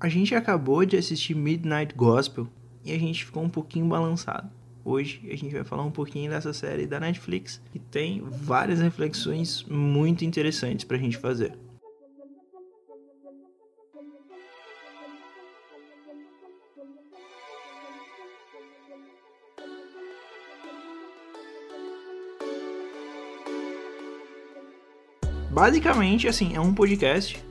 A gente acabou de assistir Midnight Gospel e a gente ficou um pouquinho balançado. Hoje a gente vai falar um pouquinho dessa série da Netflix que tem várias reflexões muito interessantes pra gente fazer. Basicamente, assim, é um podcast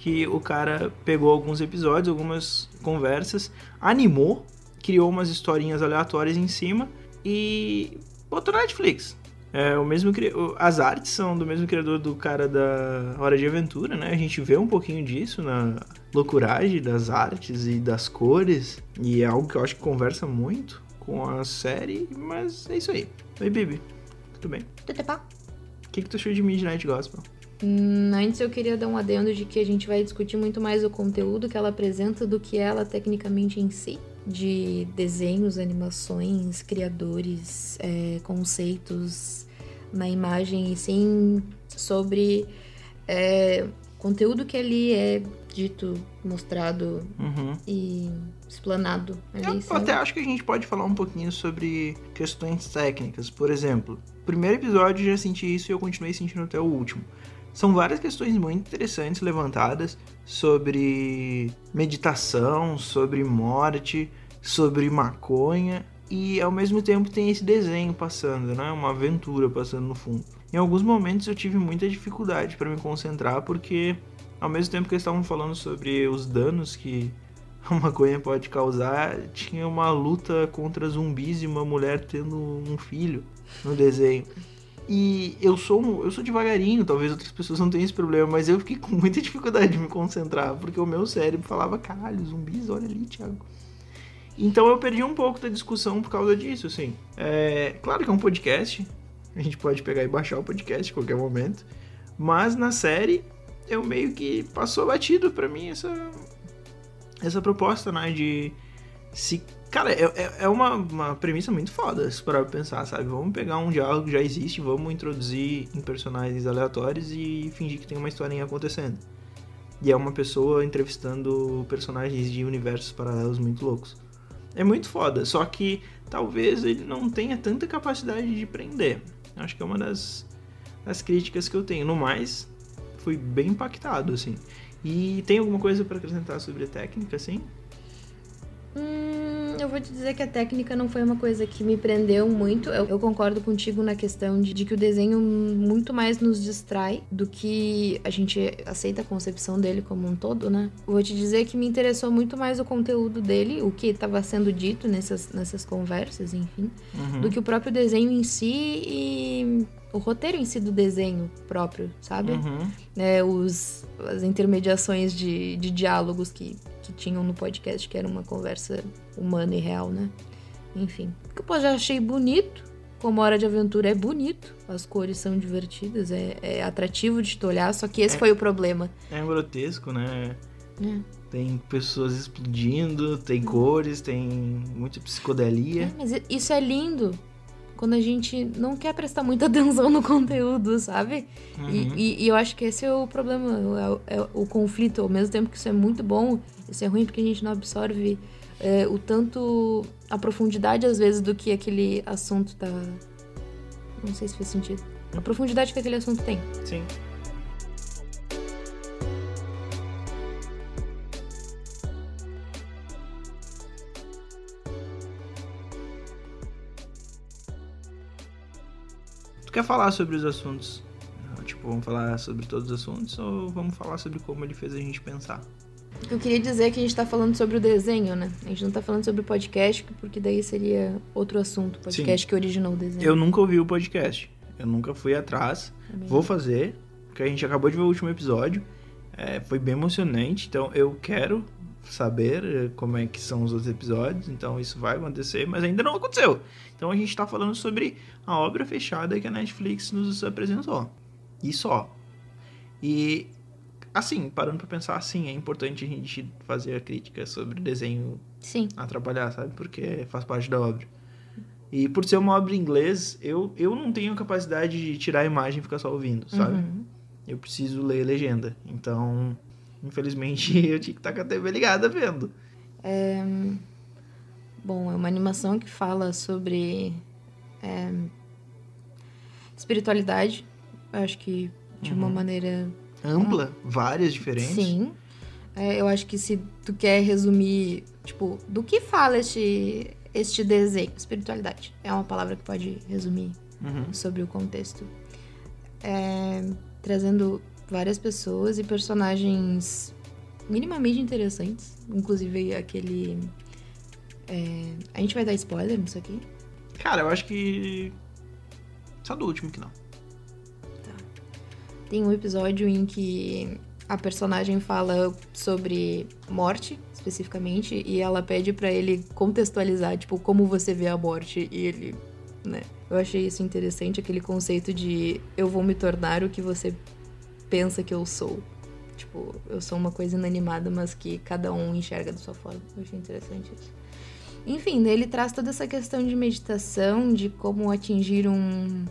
que o cara pegou alguns episódios, algumas conversas, animou, criou umas historinhas aleatórias em cima e botou na Netflix. É, o mesmo as artes são do mesmo criador do cara da Hora de Aventura, né? A gente vê um pouquinho disso na loucuragem das artes e das cores, e é algo que eu acho que conversa muito com a série, mas é isso aí. Oi, Bibi. Tudo bem? Tudo bem. O que, que tu achou de Midnight Gospel? Antes eu queria dar um adendo de que a gente vai discutir muito mais o conteúdo que ela apresenta do que ela tecnicamente em si. De desenhos, animações, criadores, é, conceitos na imagem, e sim sobre é, conteúdo que ali é dito, mostrado uhum. e explanado. Ali, eu até acho que a gente pode falar um pouquinho sobre questões técnicas. Por exemplo, primeiro episódio já senti isso e eu continuei sentindo até o último. São várias questões muito interessantes levantadas sobre meditação, sobre morte, sobre maconha e ao mesmo tempo tem esse desenho passando, né? Uma aventura passando no fundo. Em alguns momentos eu tive muita dificuldade para me concentrar porque ao mesmo tempo que eles estavam falando sobre os danos que a maconha pode causar, tinha uma luta contra zumbis e uma mulher tendo um filho no desenho. E eu sou, eu sou devagarinho, talvez outras pessoas não tenham esse problema, mas eu fiquei com muita dificuldade de me concentrar, porque o meu cérebro falava, caralho, zumbis, olha ali, Thiago. Então eu perdi um pouco da discussão por causa disso, assim. É, claro que é um podcast, a gente pode pegar e baixar o podcast a qualquer momento, mas na série eu meio que passou batido para mim essa essa proposta, né, de se Cara, é, é, é uma, uma premissa muito foda, se parar pra pensar, sabe? Vamos pegar um diálogo que já existe, vamos introduzir em personagens aleatórios e fingir que tem uma historinha acontecendo. E é uma pessoa entrevistando personagens de universos paralelos muito loucos. É muito foda, só que talvez ele não tenha tanta capacidade de prender. Acho que é uma das, das críticas que eu tenho. No mais, fui bem impactado, assim. E tem alguma coisa para acrescentar sobre a técnica, assim? Hum, eu vou te dizer que a técnica não foi uma coisa que me prendeu muito. Eu, eu concordo contigo na questão de, de, que o desenho muito mais nos distrai do que a gente aceita a concepção dele como um todo, né? Eu vou te dizer que me interessou muito mais o conteúdo dele, o que estava sendo dito nessas, nessas conversas, enfim, uhum. do que o próprio desenho em si e o roteiro em si do desenho próprio, sabe? Uhum. É, os, as intermediações de, de diálogos que que tinham no podcast, que era uma conversa humana e real, né? Enfim. Que eu já achei bonito. Como Hora de Aventura é bonito, as cores são divertidas, é, é atrativo de te olhar, só que esse é, foi o problema. É grotesco, né? É. Tem pessoas explodindo, tem cores, tem muita psicodelia. É, mas isso é lindo quando a gente não quer prestar muita atenção no conteúdo, sabe? Uhum. E, e, e, eu acho que esse é o problema, é, é, o conflito. Ao mesmo tempo que isso é muito bom, isso é ruim porque a gente não absorve é, o tanto, a profundidade às vezes do que aquele assunto tá. Não sei se faz sentido. A profundidade que aquele assunto tem. Sim. Tu quer falar sobre os assuntos? Tipo, vamos falar sobre todos os assuntos ou vamos falar sobre como ele fez a gente pensar? Eu queria dizer é que a gente tá falando sobre o desenho, né? A gente não tá falando sobre o podcast, porque daí seria outro assunto, podcast Sim. que originou o desenho. Eu nunca ouvi o podcast. Eu nunca fui atrás. É Vou fazer, porque a gente acabou de ver o último episódio. É, foi bem emocionante, então eu quero saber eh, como é que são os outros episódios, então isso vai acontecer, mas ainda não aconteceu. Então a gente está falando sobre a obra fechada que a Netflix nos apresentou. E só. E assim, parando para pensar assim, é importante a gente fazer a crítica sobre desenho Sim. a trabalhar, sabe? Porque faz parte da obra. E por ser uma obra em inglês, eu, eu não tenho capacidade de tirar a imagem e ficar só ouvindo, sabe? Uhum. Eu preciso ler legenda. Então, Infelizmente, eu tinha que estar com a TV ligada vendo. É... Bom, é uma animação que fala sobre é... espiritualidade. Acho que de uma Uhum. maneira Ampla, várias diferentes. Sim. É, eu acho que se tu quer resumir, tipo, do que fala este, este desenho? Espiritualidade. É uma palavra que pode resumir Uhum. sobre o contexto. É, trazendo várias pessoas e personagens minimamente interessantes. Inclusive aquele. é, a gente vai dar spoiler nisso aqui? Cara, eu acho que. Só do último que não. Tem um episódio em que a personagem fala sobre morte, especificamente, e ela pede pra ele contextualizar, tipo, como você vê a morte, e ele, né? Eu achei isso interessante, aquele conceito de eu vou me tornar o que você pensa que eu sou. Tipo, eu sou uma coisa inanimada, mas que cada um enxerga da sua forma. Eu achei interessante isso. Enfim, ele traz toda essa questão de meditação, de como atingir um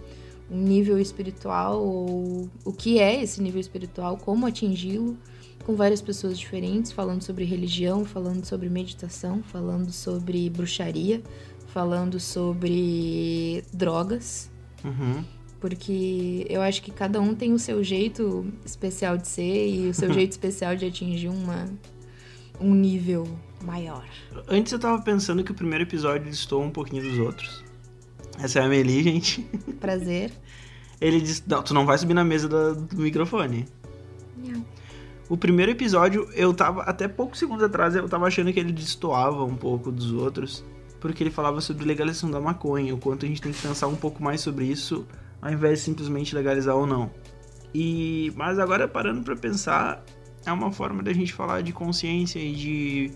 nível espiritual, ou o que é esse nível espiritual, como atingi-lo, com várias pessoas diferentes, falando sobre religião, falando sobre meditação, falando sobre bruxaria, falando sobre drogas, Uhum. porque eu acho que cada um tem o seu jeito especial de ser e o seu jeito especial de atingir uma, um nível maior. Antes eu tava pensando que o primeiro episódio distou um pouquinho dos outros. Essa é a Amelie, gente. Prazer. Ele disse: Não, tu não vai subir na mesa do, do microfone. Não. O primeiro episódio, eu tava. Até poucos segundos atrás, eu tava achando que ele destoava um pouco dos outros. Porque ele falava sobre legalização da maconha, o quanto a gente tem que pensar um pouco mais sobre isso, ao invés de simplesmente legalizar ou não. E. Mas agora parando pra pensar, é uma forma da gente falar de consciência e de.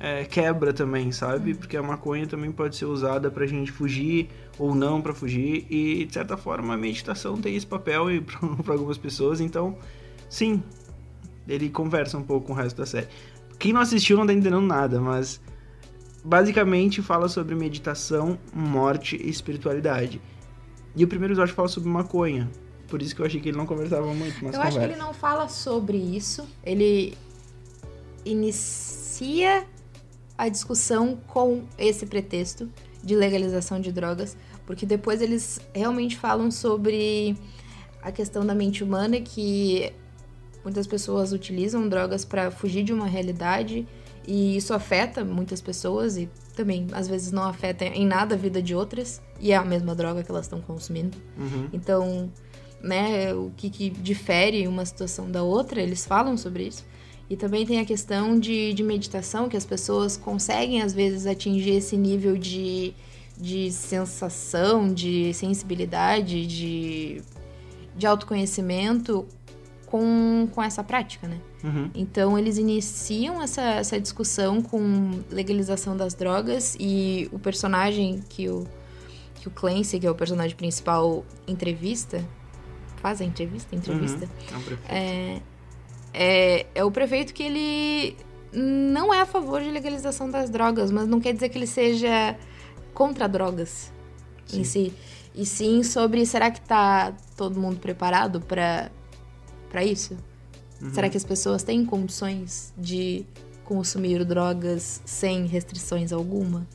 É, quebra também, sabe? Porque a maconha também pode ser usada pra gente fugir ou não pra fugir. E de certa forma a meditação tem esse papel e pra algumas pessoas, então. Sim, ele conversa um pouco com o resto da série. Quem não assistiu não tá entendendo nada, mas basicamente fala sobre meditação, morte e espiritualidade. E o primeiro episódio fala sobre maconha. Por isso que eu achei que ele não conversava muito, Eu acho que conversa. ele não fala sobre isso. Ele inicia a discussão com esse pretexto de legalização de drogas, porque depois eles realmente falam sobre a questão da mente humana que muitas pessoas utilizam drogas para fugir de uma realidade e isso afeta muitas pessoas e também às vezes não afeta em nada a vida de outras e é a mesma droga que elas estão consumindo. Uhum. Então, né, o que, que difere uma situação da outra, eles falam sobre isso. E também tem a questão de, de meditação, que as pessoas conseguem, às vezes, atingir esse nível de, de sensação, de sensibilidade, de, de autoconhecimento com, com essa prática, né? Uhum. Então eles iniciam essa, essa discussão com legalização das drogas e o personagem que o, que o Clancy, que é o personagem principal, entrevista. Faz a entrevista? Entrevista. É um. É, é, o prefeito que ele não é a favor de legalização das drogas, mas não quer dizer que ele seja contra drogas em si. E sim sobre será que tá todo mundo preparado para para isso? Uhum. Será que as pessoas têm condições de consumir drogas sem restrições alguma?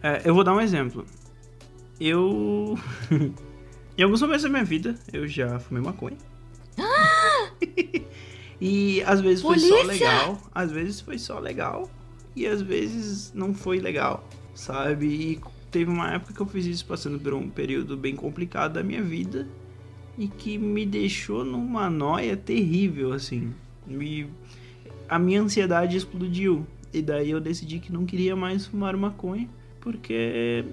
É, eu vou dar um exemplo. Eu. em alguns momentos da minha vida, eu já fumei maconha. e às vezes foi só Polícia! legal, às vezes foi só legal, e às vezes não foi legal, sabe? E teve uma época que eu fiz isso passando por um período bem complicado da minha vida e que me deixou numa noia terrível, assim. Me... A minha ansiedade explodiu. E daí eu decidi que não queria mais fumar maconha porque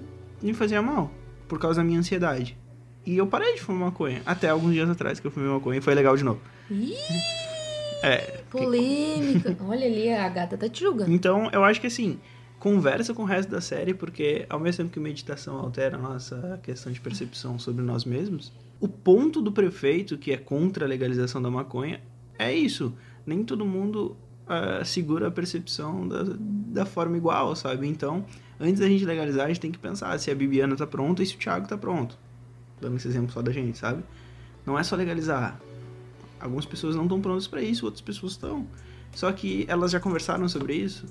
me fazia mal por causa da minha ansiedade. E eu parei de fumar maconha até alguns dias atrás que eu fumei maconha e foi legal de novo. Ih, É, polêmica. Olha ali, a gata tá te julgando. Então, eu acho que assim, conversa com o resto da série, porque ao mesmo tempo que meditação altera a nossa questão de percepção sobre nós mesmos, o ponto do prefeito, que é contra a legalização da maconha, é isso. Nem todo mundo ah, segura a percepção da, da forma igual, sabe? Então, antes da gente legalizar, a gente tem que pensar se a Bibiana tá pronta e se o Thiago tá pronto. Dando esse exemplo só da gente, sabe? Não é só legalizar. Algumas pessoas não estão prontas para isso, outras pessoas estão. Só que elas já conversaram sobre isso,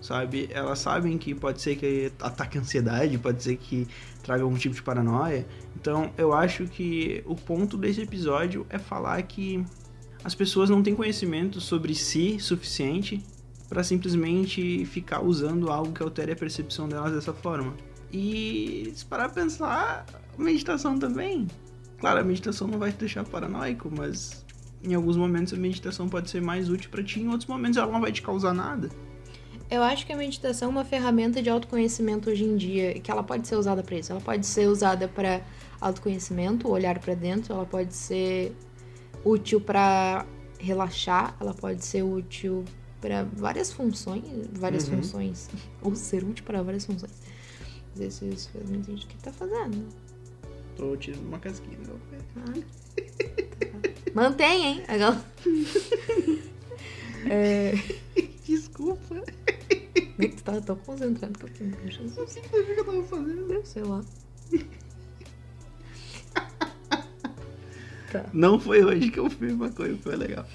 sabe? Elas sabem que pode ser que ataque a ansiedade, pode ser que traga algum tipo de paranoia. Então, eu acho que o ponto desse episódio é falar que as pessoas não têm conhecimento sobre si suficiente para simplesmente ficar usando algo que altere a percepção delas dessa forma. E se parar pensar, meditação também. Claro, a meditação não vai te deixar paranoico, mas em alguns momentos a meditação pode ser mais útil para ti, em outros momentos ela não vai te causar nada. Eu acho que a meditação é uma ferramenta de autoconhecimento hoje em dia, que ela pode ser usada para isso. Ela pode ser usada para autoconhecimento, olhar para dentro, ela pode ser útil para relaxar, ela pode ser útil para várias funções, várias Uhum. funções, ou ser útil para várias funções. Às vezes faz muito. O que tá fazendo? Tô tirando uma casquinha. Ah. Mantém, hein? Aquela- é... Desculpa. Tu tá tão concentrado que eu tenho. Jesus, O que que eu tava fazendo? sei lá. Tá. Não foi hoje que eu fiz uma coisa, foi legal.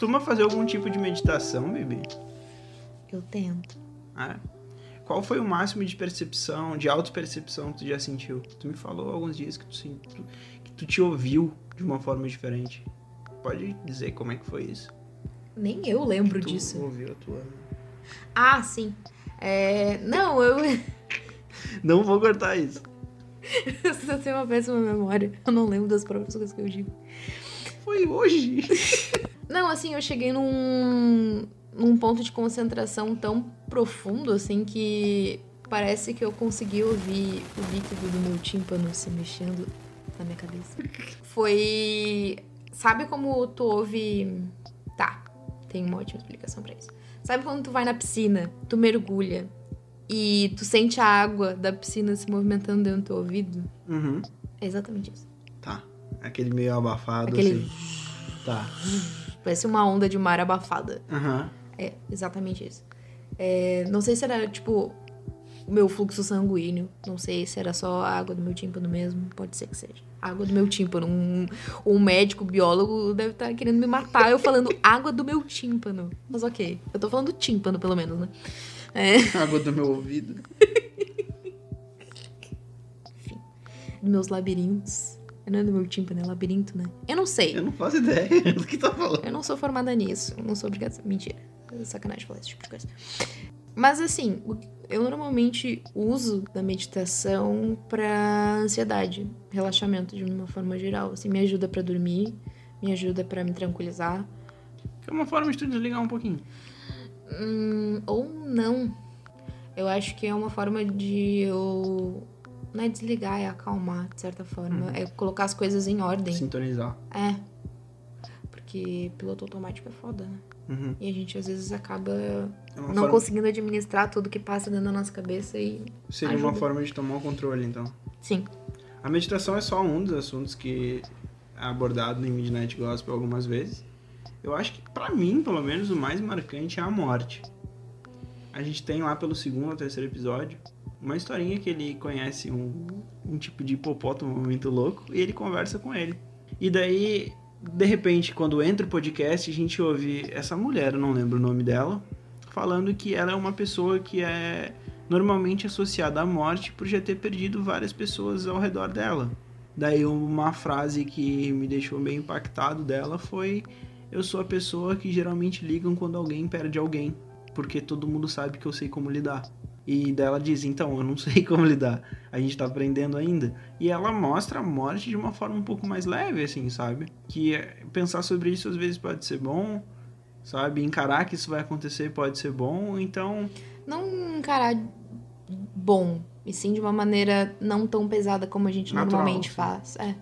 Costuma fazer algum tipo de meditação, Bibi? Eu tento. Ah, é? Qual foi o máximo de percepção, de autopercepção que tu já sentiu? Tu me falou alguns dias que tu, que tu te ouviu de uma forma diferente. Pode dizer como é que foi isso? Nem eu lembro Tu disso. ouviu a tua... Ah, sim. É... Não, eu... Não vou cortar isso. eu tenho uma péssima memória. Eu não lembro das próprias coisas que eu digo. Foi hoje. Não, assim, eu cheguei num, num ponto de concentração tão profundo, assim, que parece que eu consegui ouvir o líquido do meu tímpano se mexendo na minha cabeça. Foi. Sabe como tu ouve. Tá, tem uma ótima explicação pra isso. Sabe quando tu vai na piscina, tu mergulha e tu sente a água da piscina se movimentando dentro do teu ouvido? Uhum. É exatamente isso. Tá. Aquele meio abafado, Aquele. assim. Tá. Parece uma onda de mar abafada. Aham. É, exatamente isso. É, não sei se era, tipo, o meu fluxo sanguíneo. Não sei se era só a água do meu tímpano mesmo. Pode ser que seja. Água do meu tímpano. Um, um médico, biólogo, deve estar querendo me matar eu falando água do meu tímpano. Mas ok. Eu tô falando tímpano, pelo menos, né? É, Água do meu ouvido. dos meus labirintos. Não é do meu tímpano, é labirinto, né? Eu não sei. Eu não faço ideia do que tá falando. Eu não sou formada nisso. Não sou obrigada. Mentira. É sacanagem falar esse tipo de coisa. Mas assim, eu normalmente uso da meditação pra ansiedade, relaxamento de uma forma geral. Assim, me ajuda pra dormir, me ajuda pra me tranquilizar. É uma forma de tu desligar um pouquinho. Hum, ou não. Eu acho que é uma forma de eu. Não é desligar, é acalmar, de certa forma. É colocar as coisas em ordem. Sintonizar. É. Porque piloto automático é foda, né? Uhum. E a gente às vezes acaba É uma não forma- conseguindo administrar tudo que passa dentro da nossa cabeça e. Seria uma ajuda. forma de tomar o controle, então. Sim. A meditação é só um dos assuntos que é abordado em Midnight Gospel algumas vezes. Eu acho que, pra mim, pelo menos, o mais marcante é a morte. A gente tem lá pelo segundo ou terceiro episódio uma historinha que ele conhece um, um tipo de hipopótamo muito louco e ele conversa com ele. E daí, de repente, quando entra o podcast, a gente ouve essa mulher, não lembro o nome dela, falando que ela é uma pessoa que é normalmente associada à morte por já ter perdido várias pessoas ao redor dela. Daí uma frase que me deixou bem impactado dela foi: Eu sou a pessoa que geralmente ligam quando alguém perde alguém, porque todo mundo sabe que eu sei como lidar. E daí ela diz: Então, eu não sei como lidar, a gente tá aprendendo ainda. E ela mostra a morte de uma forma um pouco mais leve, assim, sabe? Que é- pensar sobre isso às vezes pode ser bom, sabe? Encarar que isso vai acontecer pode ser bom, então Não encarar bom, e sim de uma maneira não tão pesada como a gente Natural, normalmente sim. faz. É.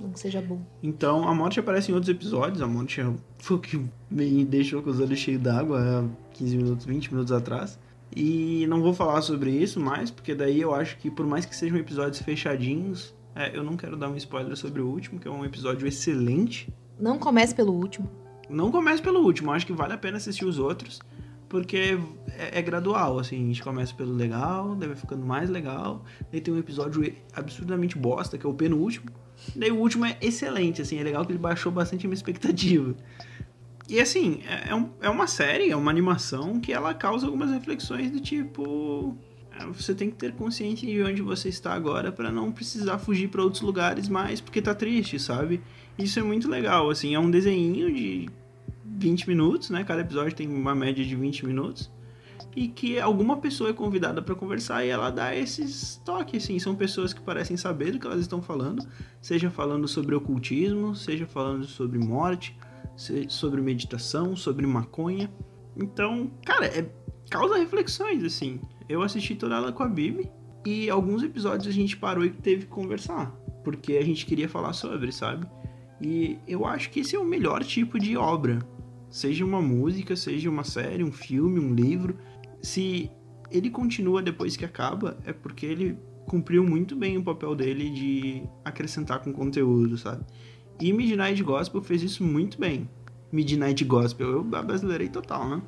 não seja bom. Então, a morte aparece em outros episódios. A morte foi o que me deixou com os olhos cheios d'água há 15 minutos, 20 minutos atrás. E não vou falar sobre isso mais, porque daí eu acho que por mais que sejam episódios fechadinhos, é, eu não quero dar um spoiler sobre o último, que é um episódio excelente. Não comece pelo último. Não comece pelo último, acho que vale a pena assistir os outros, porque é, é gradual, assim, a gente começa pelo legal, daí vai ficando mais legal, daí tem um episódio absurdamente bosta, que é o penúltimo, daí o último é excelente, assim, é legal que ele baixou bastante a minha expectativa. E assim, é, é um- é uma série, é uma animação que ela causa algumas reflexões do tipo. é, Você tem que ter consciência de onde você está agora para não precisar fugir para outros lugares mais porque tá triste, sabe? Isso é muito legal, assim, é um desenho de 20 minutos, né? Cada episódio tem uma média de 20 minutos. E que alguma pessoa é convidada para conversar e ela dá esses toques, assim. São pessoas que parecem saber do que elas estão falando, seja falando sobre ocultismo, seja falando sobre morte, sobre meditação, sobre maconha. Então, cara, é, causa reflexões, assim. Eu assisti toda ela com a Bibi e alguns episódios a gente parou e teve que conversar, porque a gente queria falar sobre, sabe? E eu acho que esse é o melhor tipo de obra. Seja uma música, seja uma série, um filme, um livro. Se ele continua depois que acaba, é porque ele cumpriu muito bem o papel dele de acrescentar com conteúdo, sabe? E Midnight Gospel fez isso muito bem. Midnight Gospel, eu brasileirei total, né?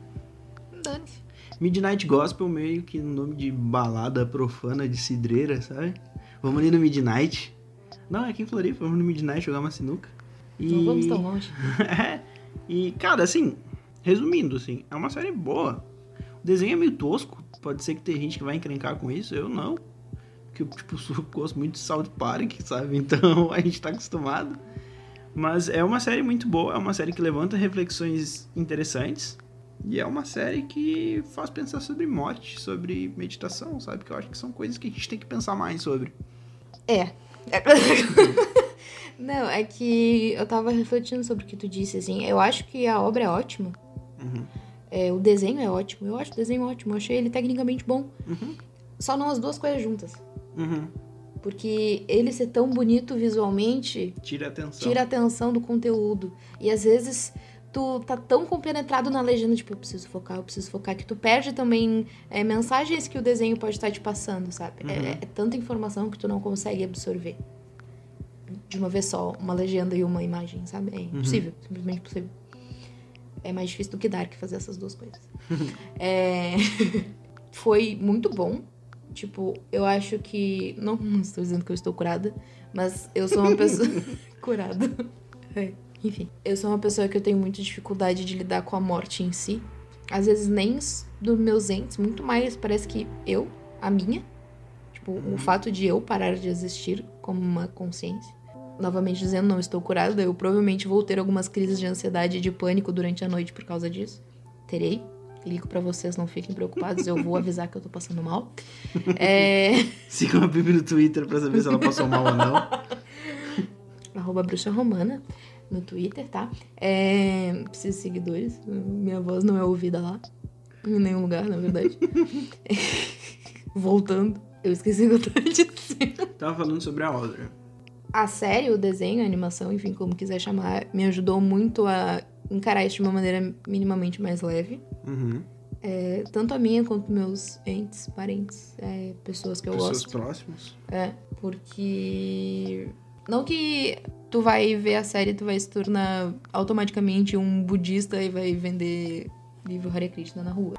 Dane-se. Midnight Gospel meio que no nome de balada profana de cidreira, sabe? Vamos ali no Midnight. Não, é aqui em Floripa, vamos no Midnight jogar uma sinuca. E... Não vamos tão longe. é. E, cara, assim, resumindo, assim, é uma série boa. O desenho é meio tosco. Pode ser que tem gente que vai encrencar com isso, eu não. Porque eu, tipo, gosto muito de South Park, sabe? Então a gente tá acostumado. Mas é uma série muito boa, é uma série que levanta reflexões interessantes. E é uma série que faz pensar sobre morte, sobre meditação, sabe? Que eu acho que são coisas que a gente tem que pensar mais sobre. É. Não, é que eu tava refletindo sobre o que tu disse, assim. Eu acho que a obra é ótima. Uhum. É, o desenho é ótimo. Eu acho o desenho ótimo. Eu achei ele tecnicamente bom. Uhum. Só não as duas coisas juntas. Uhum. Porque ele ser tão bonito visualmente Tira a atenção. tira a atenção do conteúdo. E às vezes tu tá tão compenetrado na legenda, tipo, eu preciso focar, eu preciso focar, que tu perde também é, mensagens que o desenho pode estar te passando, sabe? É- Uhum. É, tanta informação que tu não consegue absorver. De uma vez só, uma legenda e uma imagem, sabe? É impossível, simplesmente impossível. É mais difícil do que Dark fazer essas duas coisas. É, Foi muito bom. Tipo, eu acho que. Não, não estou dizendo que eu estou curada, mas eu sou uma pessoa. curada. É, Enfim, eu sou uma pessoa que eu tenho muita dificuldade de lidar com a morte em si. Às vezes nem dos meus entes, muito mais parece que eu, a minha. Tipo, o fato de eu parar de existir como uma consciência. Novamente dizendo, não estou curada, eu provavelmente vou ter algumas crises de ansiedade e de pânico durante a noite por causa disso. Terei. Ligo pra vocês, não fiquem preocupados, eu vou avisar que eu tô passando mal. É. Sigam a Bibi no Twitter pra saber se ela passou mal ou não. arroba bruxa romana no Twitter, tá? É, preciso de seguidores. Minha voz não é ouvida lá. Em nenhum lugar, na verdade. Voltando. Eu esqueci o que eu tava dizendo. Tava falando sobre a obra. A série, o desenho, a animação, enfim, como quiser chamar, me ajudou muito a encarar isso de uma maneira minimamente mais leve. Uhum. É, tanto a minha quanto meus entes, parentes, é, pessoas que eu Pessoas gosto. próximas. É, porque. Não que tu vai ver a série e tu vai se tornar automaticamente um budista e vai vender livro Hare Krishna na rua.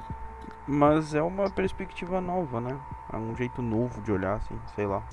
Mas é uma perspectiva nova, né? É um jeito novo de olhar, assim, sei lá.